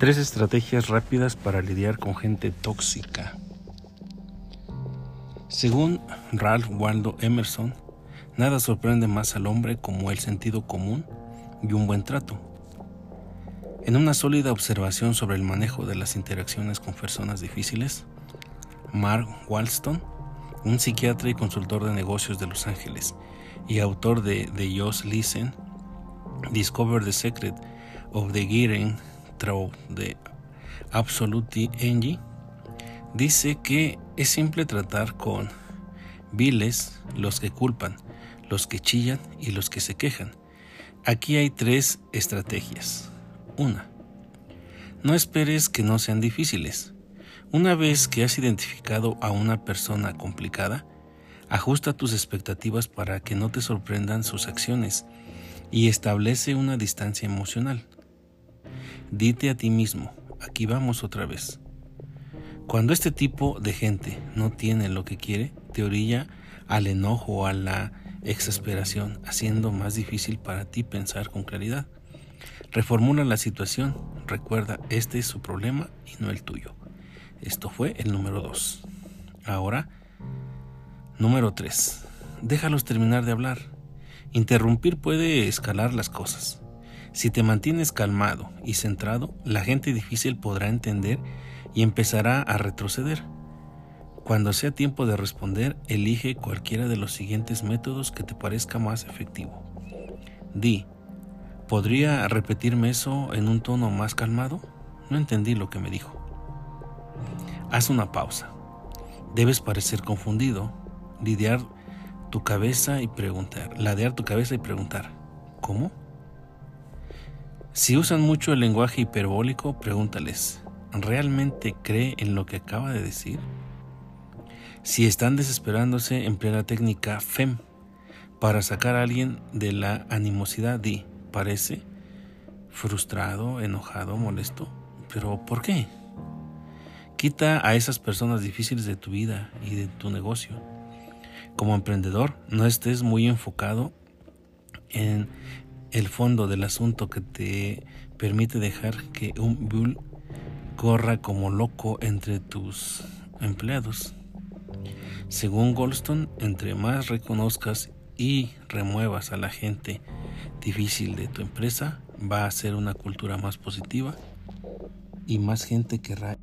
Tres estrategias rápidas para lidiar con gente tóxica. Según Ralph Waldo Emerson, nada sorprende más al hombre como el sentido común y un buen trato. En una sólida observación sobre el manejo de las interacciones con personas difíciles, Mark Walston, un psiquiatra y consultor de negocios de Los Ángeles y autor de The Just Listen, Discover the Secret of the Getting The Absolute Engie, dice que es simple tratar con viles los que culpan, los que chillan y los que se quejan. Aquí hay tres estrategias. Una, no esperes que no sean difíciles. Una vez que has identificado a una persona complicada, ajusta tus expectativas para que no te sorprendan sus acciones y establece una distancia emocional. Dite a ti mismo, aquí vamos otra vez. Cuando este tipo de gente no tiene lo que quiere, te orilla al enojo o a la exasperación, haciendo más difícil para ti pensar con claridad. Reformula la situación, recuerda, este es su problema y no el tuyo. Esto fue el número 2. Ahora, número 3. Déjalos terminar de hablar. Interrumpir puede escalar las cosas. Si te mantienes calmado y centrado, la gente difícil podrá entender y empezará a retroceder. Cuando sea tiempo de responder, elige cualquiera de los siguientes métodos que te parezca más efectivo. Di, ¿podría repetirme eso en un tono más calmado? No entendí lo que me dijo. Haz una pausa. Debes parecer confundido, lidiar tu cabeza y preguntar, ladear tu cabeza y preguntar, ¿cómo? Si usan mucho el lenguaje hiperbólico, pregúntales, ¿realmente cree en lo que acaba de decir? Si están desesperándose, emplea la técnica FEM para sacar a alguien de la animosidad. Di, parece frustrado, enojado, molesto. ¿Pero por qué? Quita a esas personas difíciles de tu vida y de tu negocio. Como emprendedor, no estés muy enfocado en el fondo del asunto que te permite dejar que un bull corra como loco entre tus empleados. Según Goldstone, entre más reconozcas y remuevas a la gente difícil de tu empresa, va a ser una cultura más positiva y más gente querrá